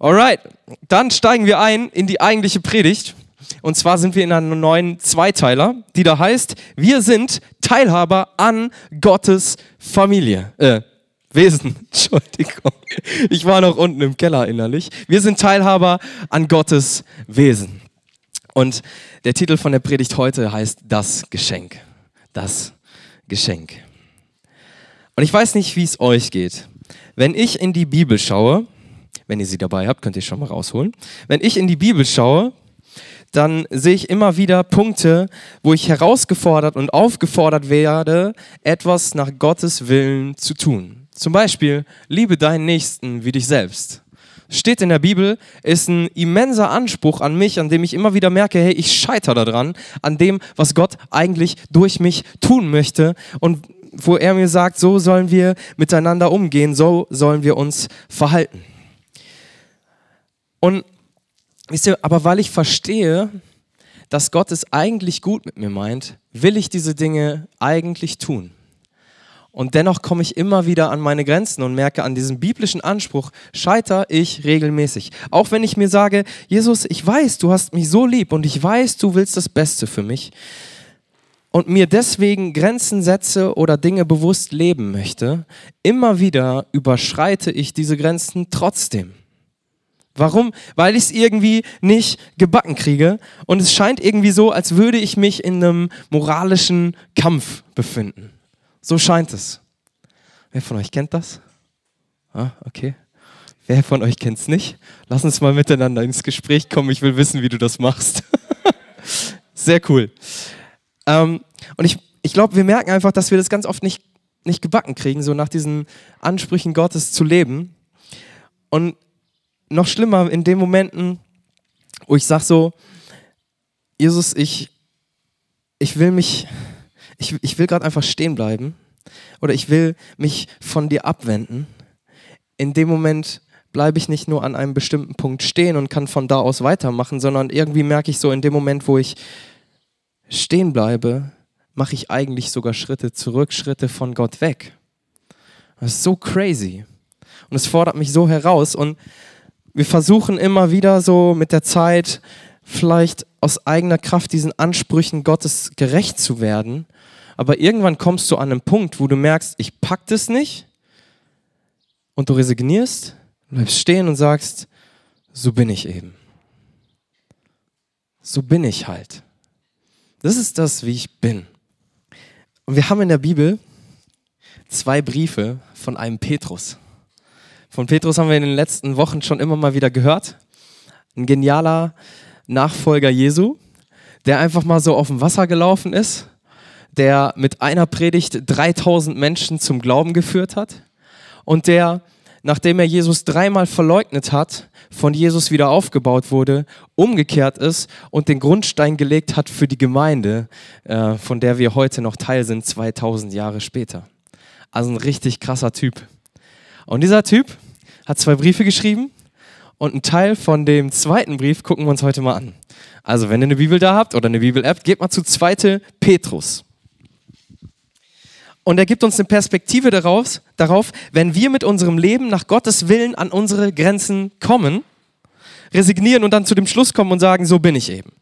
Alright, dann steigen wir ein in die eigentliche Predigt. Und zwar sind wir in einem neuen Zweiteiler, die da heißt, wir sind Teilhaber an Gottes Familie. Äh, Wesen, Entschuldigung. Ich war noch unten im Keller innerlich. Wir sind Teilhaber an Gottes Wesen. Und der Titel von der Predigt heute heißt Das Geschenk. Das Geschenk. Und ich weiß nicht, wie es euch geht. Wenn ich in die Bibel schaue, wenn ihr sie dabei habt, könnt ihr schon mal rausholen. Wenn ich in die Bibel schaue, dann sehe ich immer wieder Punkte, wo ich herausgefordert und aufgefordert werde, etwas nach Gottes Willen zu tun. Zum Beispiel, liebe deinen Nächsten wie dich selbst. Steht in der Bibel, ist ein immenser Anspruch an mich, an dem ich immer wieder merke, hey, ich scheitere daran, an dem, was Gott eigentlich durch mich tun möchte und wo er mir sagt, so sollen wir miteinander umgehen, so sollen wir uns verhalten. Und wisst ihr, aber weil ich verstehe, dass Gott es eigentlich gut mit mir meint, will ich diese Dinge eigentlich tun. Und dennoch komme ich immer wieder an meine Grenzen und merke, an diesem biblischen Anspruch scheiter ich regelmäßig. Auch wenn ich mir sage, Jesus, ich weiß, du hast mich so lieb und ich weiß, du willst das Beste für mich. Und mir deswegen Grenzen setze oder Dinge bewusst leben möchte, immer wieder überschreite ich diese Grenzen trotzdem. Warum? Weil ich es irgendwie nicht gebacken kriege und es scheint irgendwie so, als würde ich mich in einem moralischen Kampf befinden. So scheint es. Wer von euch kennt das? Ah, okay. Wer von euch kennt es nicht? Lass uns mal miteinander ins Gespräch kommen. Ich will wissen, wie du das machst. Sehr cool. Ähm, und ich, ich glaube, wir merken einfach, dass wir das ganz oft nicht, nicht gebacken kriegen, so nach diesen Ansprüchen Gottes zu leben. Und noch schlimmer in den Momenten, wo ich sage so, Jesus, ich, ich will mich, ich, ich will gerade einfach stehen bleiben oder ich will mich von dir abwenden. In dem Moment bleibe ich nicht nur an einem bestimmten Punkt stehen und kann von da aus weitermachen, sondern irgendwie merke ich so in dem Moment, wo ich stehen bleibe, mache ich eigentlich sogar Schritte zurück, Schritte von Gott weg. Das ist so crazy. Und es fordert mich so heraus. Und wir versuchen immer wieder so mit der Zeit vielleicht aus eigener Kraft diesen Ansprüchen Gottes gerecht zu werden. Aber irgendwann kommst du an einen Punkt, wo du merkst, ich pack das nicht. Und du resignierst, bleibst stehen und sagst, so bin ich eben. So bin ich halt. Das ist das, wie ich bin. Und wir haben in der Bibel zwei Briefe von einem Petrus. Von Petrus haben wir in den letzten Wochen schon immer mal wieder gehört. Ein genialer Nachfolger Jesu, der einfach mal so auf dem Wasser gelaufen ist, der mit einer Predigt 3000 Menschen zum Glauben geführt hat und der nachdem er Jesus dreimal verleugnet hat, von Jesus wieder aufgebaut wurde, umgekehrt ist und den Grundstein gelegt hat für die Gemeinde, äh, von der wir heute noch Teil sind, 2000 Jahre später. Also ein richtig krasser Typ. Und dieser Typ hat zwei Briefe geschrieben und einen Teil von dem zweiten Brief gucken wir uns heute mal an. Also wenn ihr eine Bibel da habt oder eine Bibel-App, geht mal zu 2. Petrus. Und er gibt uns eine Perspektive darauf, darauf, wenn wir mit unserem Leben nach Gottes Willen an unsere Grenzen kommen, resignieren und dann zu dem Schluss kommen und sagen, so bin ich eben.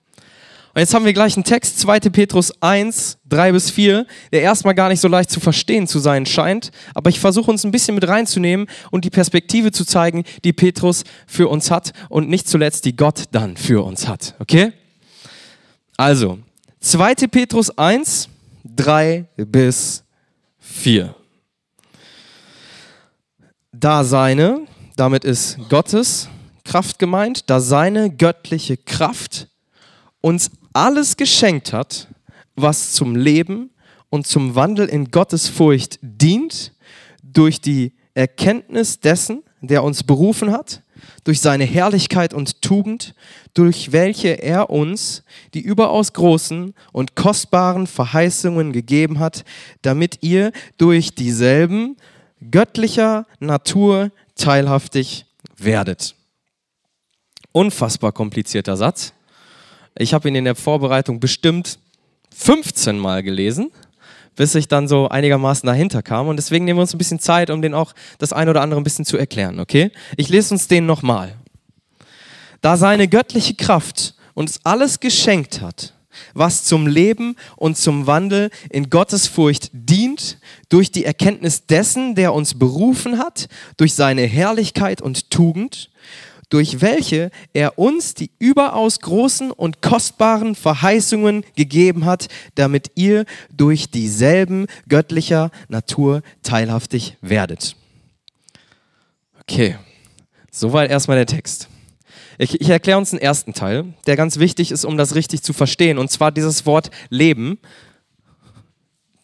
Und jetzt haben wir gleich einen Text, 2. Petrus 1, 3 bis 4, der erstmal gar nicht so leicht zu verstehen zu sein scheint, aber ich versuche uns ein bisschen mit reinzunehmen und die Perspektive zu zeigen, die Petrus für uns hat und nicht zuletzt die Gott dann für uns hat. Okay? Also, 2. Petrus 1, 3 bis 4. 4. Da seine, damit ist Gottes Kraft gemeint, da seine göttliche Kraft uns alles geschenkt hat, was zum Leben und zum Wandel in Gottes Furcht dient, durch die Erkenntnis dessen, der uns berufen hat, durch seine Herrlichkeit und Tugend, durch welche er uns die überaus großen und kostbaren Verheißungen gegeben hat, damit ihr durch dieselben göttlicher Natur teilhaftig werdet. Unfassbar komplizierter Satz. Ich habe ihn in der Vorbereitung bestimmt 15 Mal gelesen bis ich dann so einigermaßen dahinter kam. Und deswegen nehmen wir uns ein bisschen Zeit, um den auch das ein oder andere ein bisschen zu erklären, okay? Ich lese uns den nochmal. da seine göttliche Kraft uns alles geschenkt hat, was zum Leben und zum Wandel in Gottes Furcht dient, durch die Erkenntnis dessen, der uns berufen hat, durch seine Herrlichkeit und Tugend, durch welche er uns die überaus großen und kostbaren Verheißungen gegeben hat, damit ihr durch dieselben göttlicher Natur teilhaftig werdet. Okay, soweit erstmal der Text. Ich, ich erkläre uns den ersten Teil, der ganz wichtig ist, um das richtig zu verstehen, und zwar dieses Wort Leben.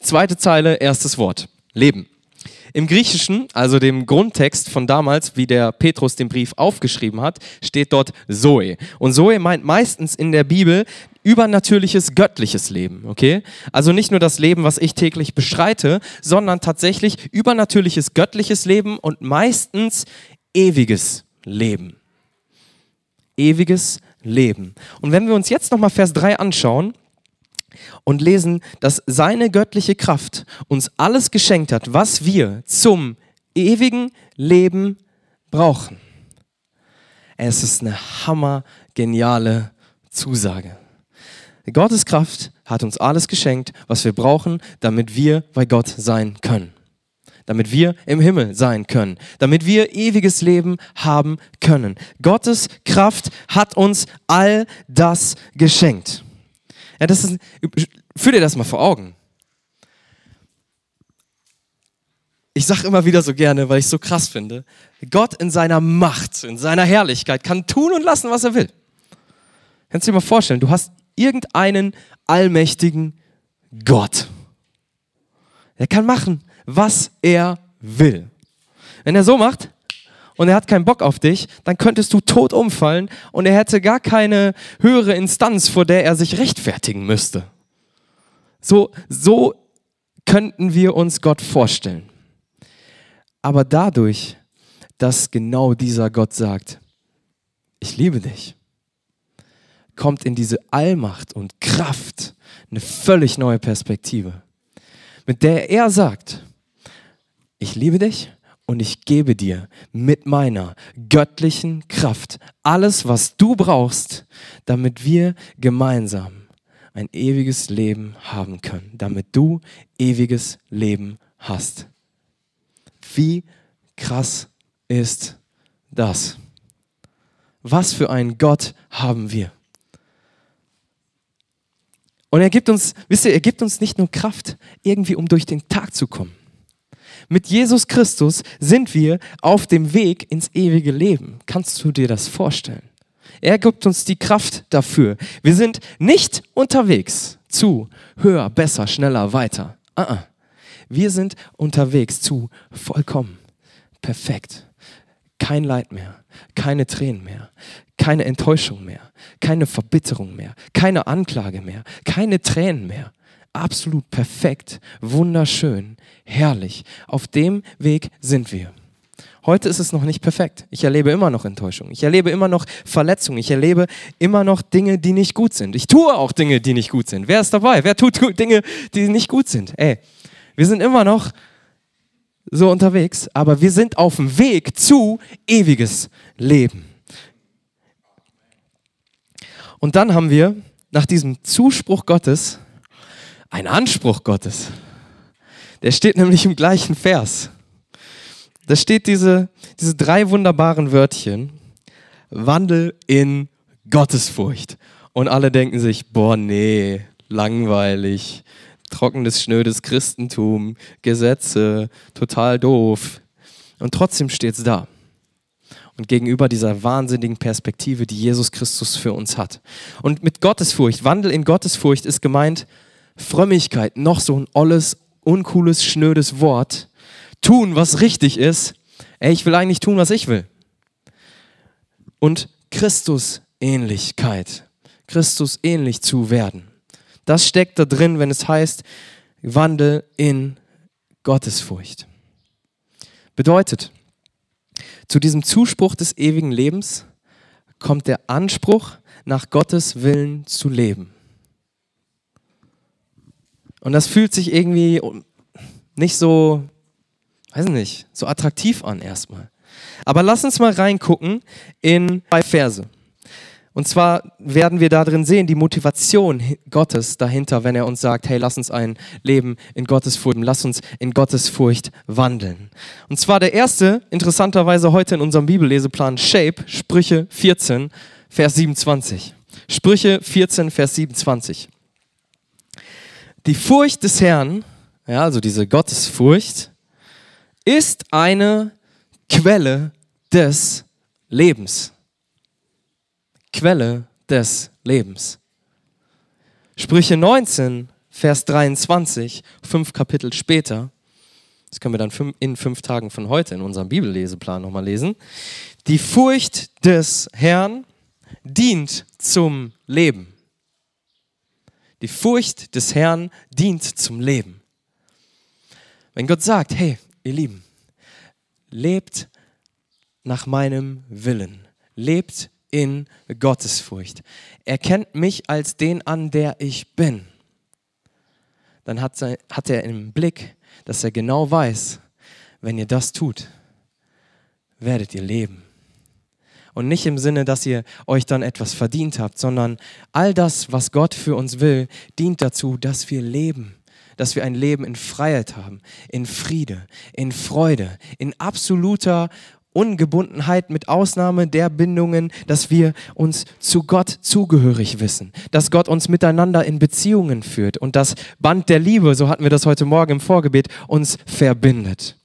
Zweite Zeile, erstes Wort. Leben. Im Griechischen, also dem Grundtext von damals, wie der Petrus den Brief aufgeschrieben hat, steht dort Zoe. Und Zoe meint meistens in der Bibel übernatürliches, göttliches Leben, okay? Also nicht nur das Leben, was ich täglich beschreite, sondern tatsächlich übernatürliches, göttliches Leben und meistens ewiges Leben. Ewiges Leben. Und wenn wir uns jetzt nochmal Vers 3 anschauen, und lesen, dass seine göttliche Kraft uns alles geschenkt hat, was wir zum ewigen Leben brauchen. Es ist eine hammergeniale Zusage. Gottes Kraft hat uns alles geschenkt, was wir brauchen, damit wir bei Gott sein können. Damit wir im Himmel sein können. Damit wir ewiges Leben haben können. Gottes Kraft hat uns all das geschenkt. Ja, das ist, führ dir das mal vor Augen. Ich sage immer wieder so gerne, weil ich es so krass finde, Gott in seiner Macht, in seiner Herrlichkeit kann tun und lassen, was er will. Kannst du dir mal vorstellen, du hast irgendeinen allmächtigen Gott. Er kann machen, was er will. Wenn er so macht, und er hat keinen Bock auf dich, dann könntest du tot umfallen und er hätte gar keine höhere Instanz, vor der er sich rechtfertigen müsste. So, so könnten wir uns Gott vorstellen. Aber dadurch, dass genau dieser Gott sagt, ich liebe dich, kommt in diese Allmacht und Kraft eine völlig neue Perspektive, mit der er sagt, ich liebe dich und ich gebe dir mit meiner göttlichen Kraft alles, was du brauchst, damit wir gemeinsam ein ewiges Leben haben können, damit du ewiges Leben hast. Wie krass ist das? Was für einen Gott haben wir? Und er gibt uns, wisst ihr, er gibt uns nicht nur Kraft, irgendwie um durch den Tag zu kommen. Mit Jesus Christus sind wir auf dem Weg ins ewige Leben. Kannst du dir das vorstellen? Er gibt uns die Kraft dafür. Wir sind nicht unterwegs zu höher, besser, schneller, weiter. Uh -uh. Wir sind unterwegs zu vollkommen, perfekt. Kein Leid mehr, keine Tränen mehr, keine Enttäuschung mehr, keine Verbitterung mehr, keine Anklage mehr, keine Tränen mehr absolut perfekt, wunderschön, herrlich. Auf dem Weg sind wir. Heute ist es noch nicht perfekt. Ich erlebe immer noch Enttäuschung. Ich erlebe immer noch Verletzungen. Ich erlebe immer noch Dinge, die nicht gut sind. Ich tue auch Dinge, die nicht gut sind. Wer ist dabei? Wer tut Dinge, die nicht gut sind? Ey, wir sind immer noch so unterwegs, aber wir sind auf dem Weg zu ewiges Leben. Und dann haben wir nach diesem Zuspruch Gottes ein Anspruch Gottes. Der steht nämlich im gleichen Vers. Da steht diese, diese drei wunderbaren Wörtchen. Wandel in Gottesfurcht. Und alle denken sich, boah, nee, langweilig, trockenes, schnödes Christentum, Gesetze, total doof. Und trotzdem steht es da. Und gegenüber dieser wahnsinnigen Perspektive, die Jesus Christus für uns hat. Und mit Gottesfurcht, Wandel in Gottesfurcht ist gemeint, Frömmigkeit, noch so ein olles, uncooles, schnödes Wort. Tun, was richtig ist. Ey, ich will eigentlich tun, was ich will. Und Christus-Ähnlichkeit. Christus ähnlich zu werden. Das steckt da drin, wenn es heißt, Wandel in Gottesfurcht. Bedeutet, zu diesem Zuspruch des ewigen Lebens kommt der Anspruch, nach Gottes Willen zu leben. Und das fühlt sich irgendwie nicht so, weiß nicht, so attraktiv an erstmal. Aber lass uns mal reingucken in zwei Verse. Und zwar werden wir darin sehen, die Motivation Gottes dahinter, wenn er uns sagt, hey, lass uns ein Leben in Gottes Furcht, lass uns in Gottes Furcht wandeln. Und zwar der erste, interessanterweise heute in unserem Bibelleseplan, Shape, Sprüche 14, Vers 27. Sprüche 14, Vers 27. Die Furcht des Herrn, ja, also diese Gottesfurcht, ist eine Quelle des Lebens. Quelle des Lebens. Sprüche 19, Vers 23, fünf Kapitel später, das können wir dann in fünf Tagen von heute in unserem Bibelleseplan nochmal lesen. Die Furcht des Herrn dient zum Leben. Die Furcht des Herrn dient zum Leben. Wenn Gott sagt, hey, ihr Lieben, lebt nach meinem Willen, lebt in Gottesfurcht. Erkennt mich als den an, der ich bin. Dann hat, hat er im Blick, dass er genau weiß, wenn ihr das tut, werdet ihr leben. Und nicht im Sinne, dass ihr euch dann etwas verdient habt, sondern all das, was Gott für uns will, dient dazu, dass wir leben dass wir ein Leben in Freiheit haben, in Friede, in Freude, in absoluter Ungebundenheit mit Ausnahme der Bindungen, dass wir uns zu Gott zugehörig wissen, dass Gott uns miteinander in Beziehungen führt und das Band der Liebe, so hatten wir das heute Morgen im Vorgebet, uns verbindet.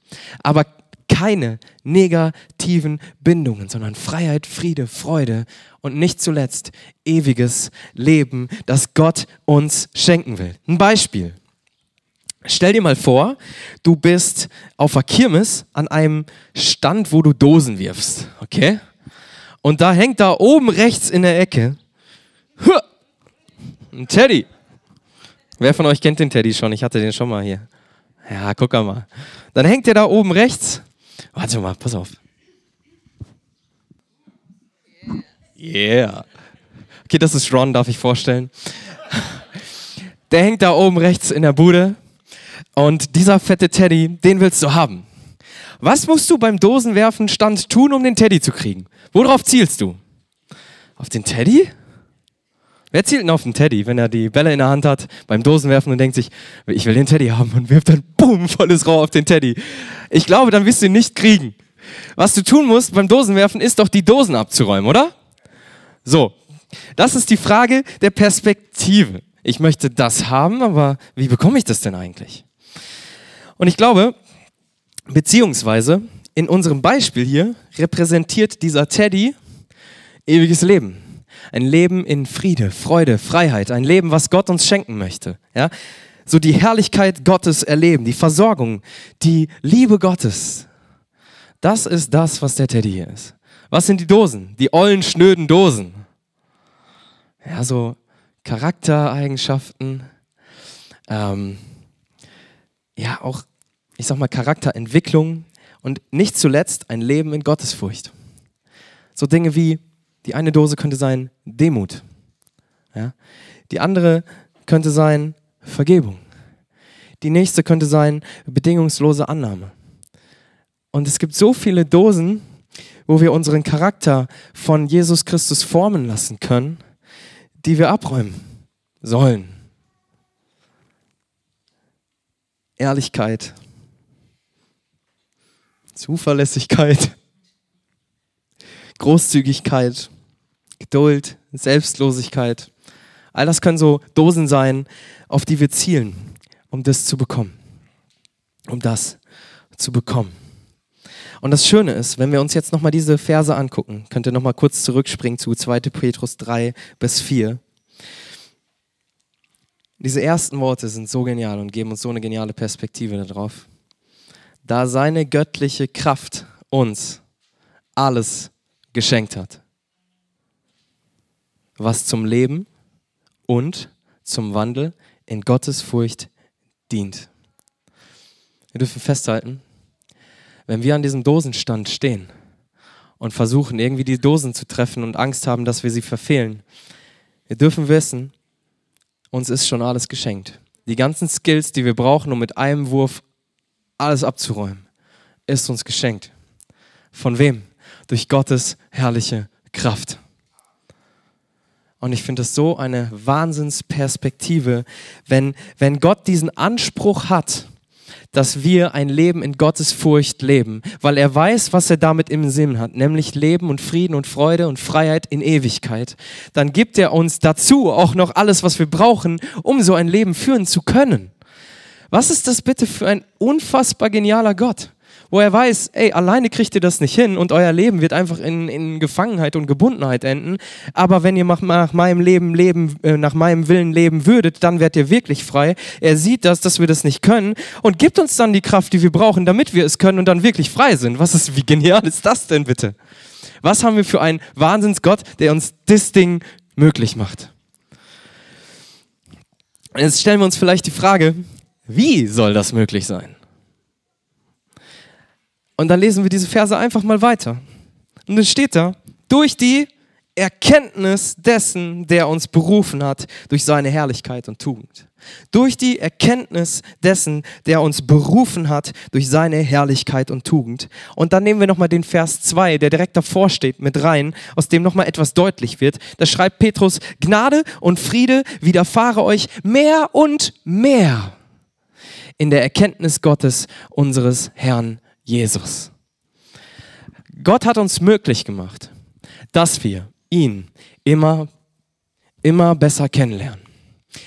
Aber keine negativen Bindungen, sondern Freiheit, Friede, Freude und nicht zuletzt ewiges Leben, das Gott uns schenken will. Ein Beispiel. Stell dir mal vor, du bist auf der Kirmes an einem Stand, wo du Dosen wirfst, okay? Und da hängt da oben rechts in der Ecke ein Teddy. Wer von euch kennt den Teddy schon? Ich hatte den schon mal hier. Ja, guck mal. Dann hängt der da oben rechts. Warte mal, pass auf. Yeah. Okay, das ist Ron, darf ich vorstellen. Der hängt da oben rechts in der Bude und dieser fette Teddy, den willst du haben. Was musst du beim Dosenwerfen Stand tun, um den Teddy zu kriegen? Worauf zielst du? Auf den Teddy? Wer zielt denn auf den Teddy, wenn er die Bälle in der Hand hat beim Dosenwerfen und denkt sich, ich will den Teddy haben und wirft dann boom, volles Rohr auf den Teddy? Ich glaube, dann wirst du ihn nicht kriegen. Was du tun musst beim Dosenwerfen, ist doch die Dosen abzuräumen, oder? So, das ist die Frage der Perspektive. Ich möchte das haben, aber wie bekomme ich das denn eigentlich? Und ich glaube, beziehungsweise in unserem Beispiel hier repräsentiert dieser Teddy ewiges Leben. Ein Leben in Friede, Freude, Freiheit. Ein Leben, was Gott uns schenken möchte. Ja? So die Herrlichkeit Gottes erleben, die Versorgung, die Liebe Gottes. Das ist das, was der Teddy hier ist. Was sind die Dosen? Die ollen, schnöden Dosen. Ja, so Charaktereigenschaften, ähm, ja auch, ich sag mal, Charakterentwicklung und nicht zuletzt ein Leben in Gottesfurcht. So Dinge wie, die eine Dose könnte sein Demut. Ja? Die andere könnte sein Vergebung. Die nächste könnte sein bedingungslose Annahme. Und es gibt so viele Dosen, wo wir unseren Charakter von Jesus Christus formen lassen können, die wir abräumen sollen. Ehrlichkeit, Zuverlässigkeit, Großzügigkeit, Geduld, Selbstlosigkeit. All das können so Dosen sein, auf die wir zielen, um das zu bekommen. Um das zu bekommen. Und das Schöne ist, wenn wir uns jetzt nochmal diese Verse angucken, könnt ihr nochmal kurz zurückspringen zu 2. Petrus 3 bis 4. Diese ersten Worte sind so genial und geben uns so eine geniale Perspektive darauf. Da seine göttliche Kraft uns alles geschenkt hat, was zum Leben und zum Wandel in Gottes Furcht dient. Wir dürfen festhalten, wenn wir an diesem Dosenstand stehen und versuchen, irgendwie die Dosen zu treffen und Angst haben, dass wir sie verfehlen, wir dürfen wissen, uns ist schon alles geschenkt. Die ganzen Skills, die wir brauchen, um mit einem Wurf alles abzuräumen, ist uns geschenkt. Von wem? Durch Gottes herrliche Kraft. Und ich finde es so eine Wahnsinnsperspektive, wenn, wenn Gott diesen Anspruch hat, dass wir ein Leben in Gottes Furcht leben, weil er weiß, was er damit im Sinn hat, nämlich Leben und Frieden und Freude und Freiheit in Ewigkeit. Dann gibt er uns dazu auch noch alles, was wir brauchen, um so ein Leben führen zu können. Was ist das bitte für ein unfassbar genialer Gott? Wo er weiß, ey, alleine kriegt ihr das nicht hin und euer Leben wird einfach in, in Gefangenheit und Gebundenheit enden. Aber wenn ihr nach, nach meinem Leben leben, äh, nach meinem Willen leben würdet, dann werdet ihr wirklich frei. Er sieht das, dass wir das nicht können und gibt uns dann die Kraft, die wir brauchen, damit wir es können und dann wirklich frei sind. Was ist, wie genial ist das denn bitte? Was haben wir für einen Wahnsinnsgott, der uns das Ding möglich macht? Jetzt stellen wir uns vielleicht die Frage, wie soll das möglich sein? Und dann lesen wir diese Verse einfach mal weiter. Und dann steht da, durch die Erkenntnis dessen, der uns berufen hat, durch seine Herrlichkeit und Tugend. Durch die Erkenntnis dessen, der uns berufen hat, durch seine Herrlichkeit und Tugend. Und dann nehmen wir nochmal den Vers 2, der direkt davor steht, mit rein, aus dem nochmal etwas deutlich wird. Da schreibt Petrus, Gnade und Friede widerfahre euch mehr und mehr in der Erkenntnis Gottes, unseres Herrn Jesus. Gott hat uns möglich gemacht, dass wir ihn immer, immer besser kennenlernen.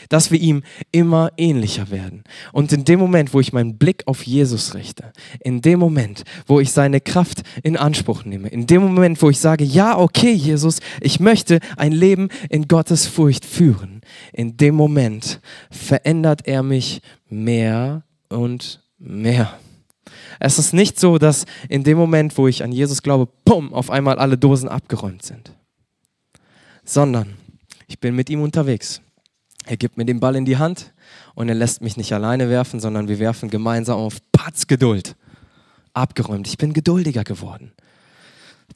Dass wir ihm immer ähnlicher werden. Und in dem Moment, wo ich meinen Blick auf Jesus richte, in dem Moment, wo ich seine Kraft in Anspruch nehme, in dem Moment, wo ich sage, ja, okay, Jesus, ich möchte ein Leben in Gottes Furcht führen, in dem Moment verändert er mich mehr und mehr. Es ist nicht so, dass in dem Moment, wo ich an Jesus glaube, bumm, auf einmal alle Dosen abgeräumt sind. Sondern ich bin mit ihm unterwegs. Er gibt mir den Ball in die Hand und er lässt mich nicht alleine werfen, sondern wir werfen gemeinsam auf Patz Geduld. Abgeräumt. Ich bin geduldiger geworden.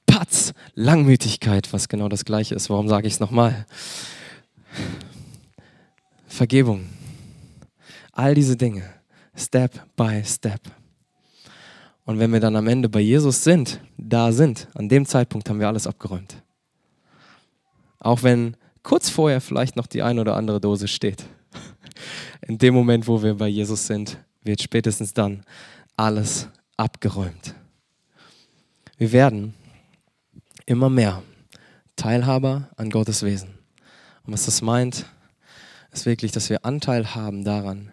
Patz, Langmütigkeit, was genau das gleiche ist. Warum sage ich es nochmal? Vergebung. All diese Dinge. Step by Step. Und wenn wir dann am Ende bei Jesus sind, da sind, an dem Zeitpunkt haben wir alles abgeräumt. Auch wenn kurz vorher vielleicht noch die ein oder andere Dose steht. In dem Moment, wo wir bei Jesus sind, wird spätestens dann alles abgeräumt. Wir werden immer mehr Teilhaber an Gottes Wesen. Und was das meint, ist wirklich, dass wir Anteil haben daran,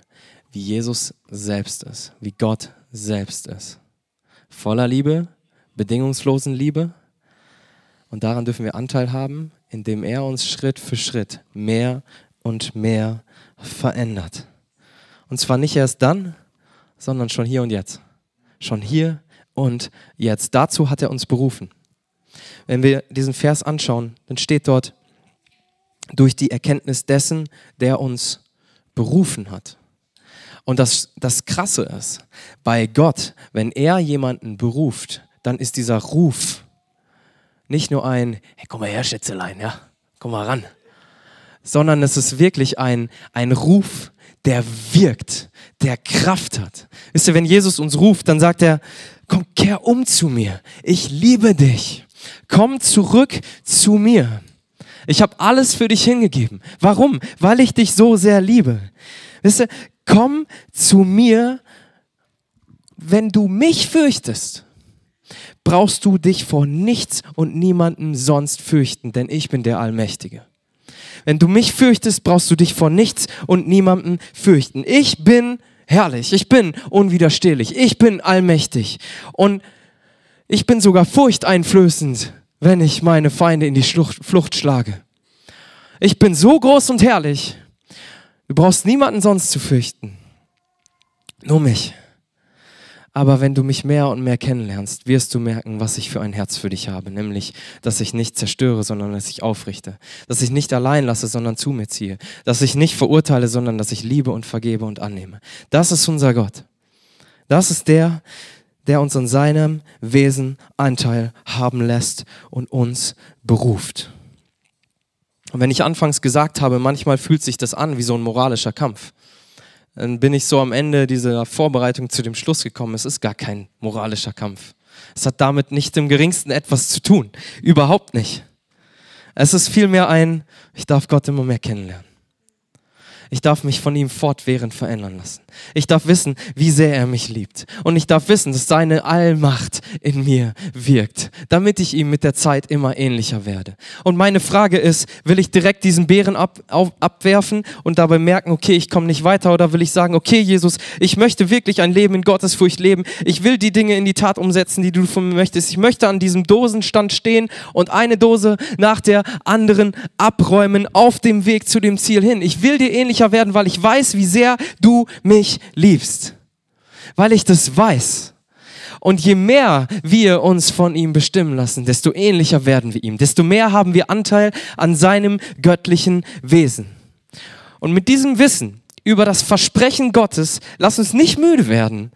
wie Jesus selbst ist, wie Gott selbst ist voller Liebe, bedingungslosen Liebe. Und daran dürfen wir Anteil haben, indem er uns Schritt für Schritt mehr und mehr verändert. Und zwar nicht erst dann, sondern schon hier und jetzt. Schon hier und jetzt. Dazu hat er uns berufen. Wenn wir diesen Vers anschauen, dann steht dort, durch die Erkenntnis dessen, der uns berufen hat. Und das, das Krasse ist, bei Gott, wenn er jemanden beruft, dann ist dieser Ruf nicht nur ein, hey, komm mal her, Schätzelein, ja, komm mal ran, sondern es ist wirklich ein, ein Ruf, der wirkt, der Kraft hat. Wisst ihr, wenn Jesus uns ruft, dann sagt er, komm, kehr um zu mir, ich liebe dich, komm zurück zu mir. Ich habe alles für dich hingegeben. Warum? Weil ich dich so sehr liebe. Wisst ihr, komm zu mir, wenn du mich fürchtest, brauchst du dich vor nichts und niemandem sonst fürchten, denn ich bin der Allmächtige. Wenn du mich fürchtest, brauchst du dich vor nichts und niemandem fürchten. Ich bin herrlich, ich bin unwiderstehlich, ich bin allmächtig und ich bin sogar furchteinflößend, wenn ich meine Feinde in die Flucht, Flucht schlage. Ich bin so groß und herrlich, Du brauchst niemanden sonst zu fürchten. Nur mich. Aber wenn du mich mehr und mehr kennenlernst, wirst du merken, was ich für ein Herz für dich habe. Nämlich, dass ich nicht zerstöre, sondern dass ich aufrichte. Dass ich nicht allein lasse, sondern zu mir ziehe. Dass ich nicht verurteile, sondern dass ich liebe und vergebe und annehme. Das ist unser Gott. Das ist der, der uns in seinem Wesen Anteil haben lässt und uns beruft. Und wenn ich anfangs gesagt habe, manchmal fühlt sich das an wie so ein moralischer Kampf, dann bin ich so am Ende dieser Vorbereitung zu dem Schluss gekommen, es ist gar kein moralischer Kampf. Es hat damit nicht im geringsten etwas zu tun. Überhaupt nicht. Es ist vielmehr ein, ich darf Gott immer mehr kennenlernen. Ich darf mich von ihm fortwährend verändern lassen. Ich darf wissen, wie sehr er mich liebt. Und ich darf wissen, dass seine Allmacht in mir wirkt, damit ich ihm mit der Zeit immer ähnlicher werde. Und meine Frage ist, will ich direkt diesen Bären ab, auf, abwerfen und dabei merken, okay, ich komme nicht weiter? Oder will ich sagen, okay, Jesus, ich möchte wirklich ein Leben in Gottesfurcht leben. Ich will die Dinge in die Tat umsetzen, die du von mir möchtest. Ich möchte an diesem Dosenstand stehen und eine Dose nach der anderen abräumen auf dem Weg zu dem Ziel hin. Ich will dir ähnlicher werden, weil ich weiß, wie sehr du mich liebst. Weil ich das weiß. Und je mehr wir uns von ihm bestimmen lassen, desto ähnlicher werden wir ihm, desto mehr haben wir Anteil an seinem göttlichen Wesen. Und mit diesem Wissen über das Versprechen Gottes, lass uns nicht müde werden,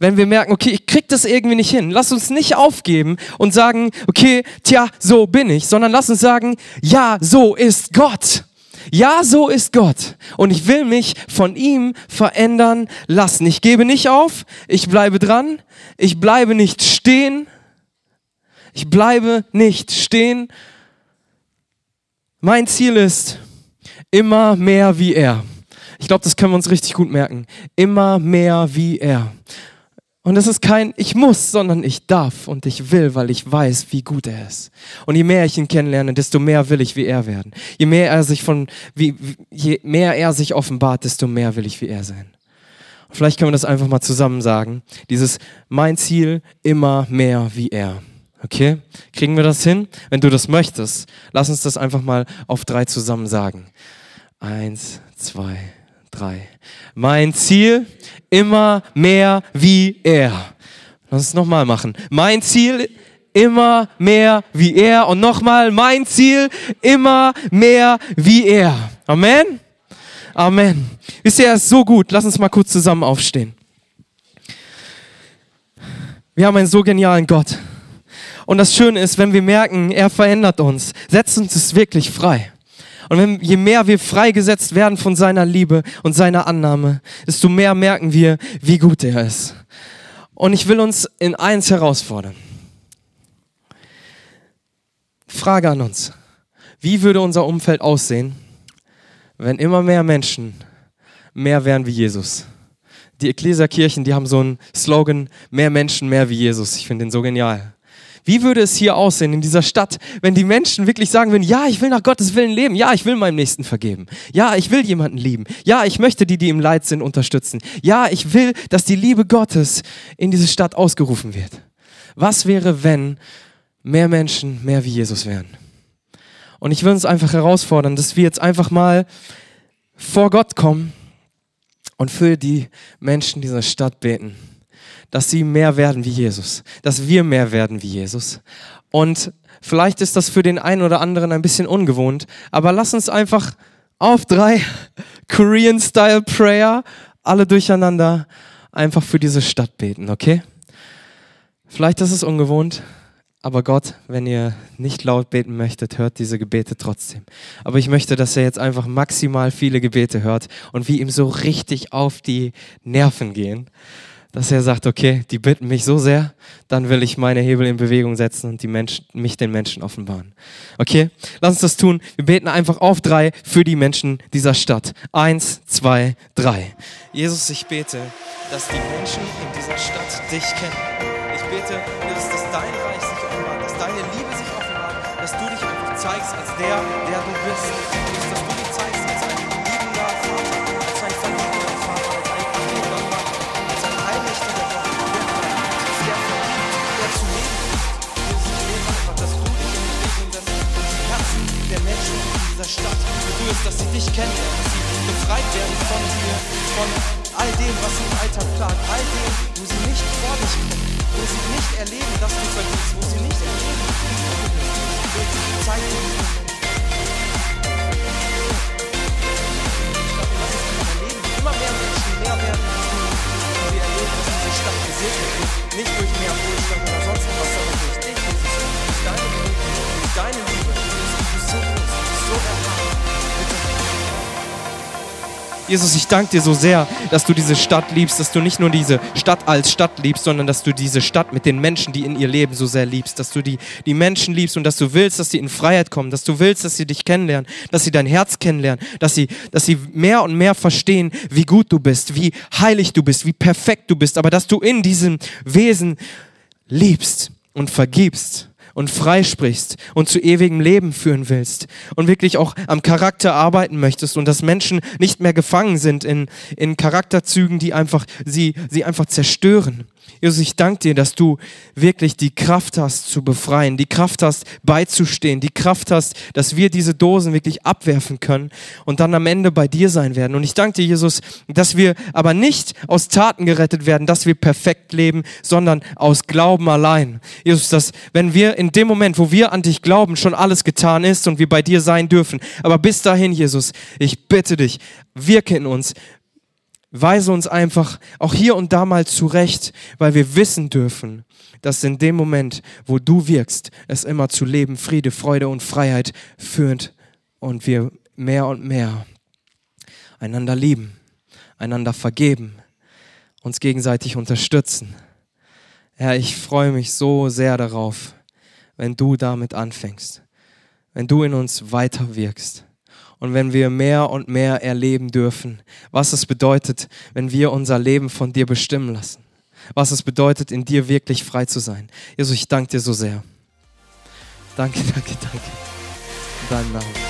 wenn wir merken, okay, ich krieg das irgendwie nicht hin. Lass uns nicht aufgeben und sagen, okay, tja, so bin ich, sondern lass uns sagen, ja, so ist Gott. Ja, so ist Gott. Und ich will mich von ihm verändern lassen. Ich gebe nicht auf, ich bleibe dran, ich bleibe nicht stehen. Ich bleibe nicht stehen. Mein Ziel ist immer mehr wie er. Ich glaube, das können wir uns richtig gut merken. Immer mehr wie er. Und es ist kein Ich muss, sondern ich darf und ich will, weil ich weiß, wie gut er ist. Und je mehr ich ihn kennenlerne, desto mehr will ich wie er werden. Je mehr er sich von, wie, je mehr er sich offenbart, desto mehr will ich wie er sein. Und vielleicht können wir das einfach mal zusammen sagen. Dieses mein Ziel immer mehr wie er. Okay? Kriegen wir das hin? Wenn du das möchtest, lass uns das einfach mal auf drei zusammen sagen. Eins, zwei, drei. Mein Ziel immer mehr wie er. Lass uns nochmal machen. Mein Ziel immer mehr wie er. Und nochmal, mein Ziel immer mehr wie er. Amen. Amen. Wisst ihr, er ist so gut. Lass uns mal kurz zusammen aufstehen. Wir haben einen so genialen Gott. Und das Schöne ist, wenn wir merken, er verändert uns, setzt uns es wirklich frei. Und wenn, je mehr wir freigesetzt werden von seiner Liebe und seiner Annahme, desto mehr merken wir, wie gut er ist. Und ich will uns in eins herausfordern. Frage an uns. Wie würde unser Umfeld aussehen, wenn immer mehr Menschen mehr wären wie Jesus? Die Ekklesia-Kirchen, die haben so einen Slogan, mehr Menschen, mehr wie Jesus. Ich finde den so genial. Wie würde es hier aussehen in dieser Stadt, wenn die Menschen wirklich sagen würden, ja, ich will nach Gottes Willen leben, ja, ich will meinem Nächsten vergeben, ja, ich will jemanden lieben, ja, ich möchte die, die im Leid sind, unterstützen, ja, ich will, dass die Liebe Gottes in diese Stadt ausgerufen wird. Was wäre, wenn mehr Menschen mehr wie Jesus wären? Und ich will uns einfach herausfordern, dass wir jetzt einfach mal vor Gott kommen und für die Menschen dieser Stadt beten dass sie mehr werden wie Jesus, dass wir mehr werden wie Jesus. Und vielleicht ist das für den einen oder anderen ein bisschen ungewohnt, aber lass uns einfach auf drei Korean-Style Prayer alle durcheinander einfach für diese Stadt beten, okay? Vielleicht ist es ungewohnt, aber Gott, wenn ihr nicht laut beten möchtet, hört diese Gebete trotzdem. Aber ich möchte, dass er jetzt einfach maximal viele Gebete hört und wie ihm so richtig auf die Nerven gehen dass er sagt, okay, die bitten mich so sehr, dann will ich meine Hebel in Bewegung setzen und die Menschen, mich den Menschen offenbaren. Okay, lass uns das tun. Wir beten einfach auf drei für die Menschen dieser Stadt. Eins, zwei, drei. Jesus, ich bete, dass die Menschen in dieser Stadt dich kennen. Ich bete, dass, dein Reich sich offenbart, dass deine Liebe sich offenbart, dass du dich einfach zeigst als der, der dich kennenlernen, dass sie befreit werden von dir, von all dem, was im Alltag plagt, all dem, wo sie nicht vor dich kommen, wo sie nicht erleben, dass du vergibst, wo sie nicht erleben, bist. Zeig dir diesen Immer mehr Menschen, mehr werden wir erleben, dass diese Stadt gesegnet wird. Nicht durch mehr Wohlstand oder sonst was, sondern durch dich, durch deine Bewegung, durch deine Liebe. Jesus, ich danke dir so sehr, dass du diese Stadt liebst, dass du nicht nur diese Stadt als Stadt liebst, sondern dass du diese Stadt mit den Menschen, die in ihr leben, so sehr liebst, dass du die, die Menschen liebst und dass du willst, dass sie in Freiheit kommen, dass du willst, dass sie dich kennenlernen, dass sie dein Herz kennenlernen, dass sie, dass sie mehr und mehr verstehen, wie gut du bist, wie heilig du bist, wie perfekt du bist, aber dass du in diesem Wesen liebst und vergibst und freisprichst und zu ewigem Leben führen willst und wirklich auch am Charakter arbeiten möchtest und dass Menschen nicht mehr gefangen sind in, in Charakterzügen, die einfach sie, sie einfach zerstören. Jesus, ich danke dir, dass du wirklich die Kraft hast zu befreien, die Kraft hast beizustehen, die Kraft hast, dass wir diese Dosen wirklich abwerfen können und dann am Ende bei dir sein werden. Und ich danke dir, Jesus, dass wir aber nicht aus Taten gerettet werden, dass wir perfekt leben, sondern aus Glauben allein. Jesus, dass wenn wir in dem Moment, wo wir an dich glauben, schon alles getan ist und wir bei dir sein dürfen. Aber bis dahin, Jesus, ich bitte dich, wirke in uns, Weise uns einfach auch hier und da mal zurecht, weil wir wissen dürfen, dass in dem Moment, wo du wirkst, es immer zu Leben, Friede, Freude und Freiheit führt und wir mehr und mehr einander lieben, einander vergeben, uns gegenseitig unterstützen. Herr, ich freue mich so sehr darauf, wenn du damit anfängst, wenn du in uns weiter wirkst und wenn wir mehr und mehr erleben dürfen, was es bedeutet, wenn wir unser Leben von dir bestimmen lassen. Was es bedeutet, in dir wirklich frei zu sein. Jesus, ich danke dir so sehr. Danke, danke, danke. In deinem Namen.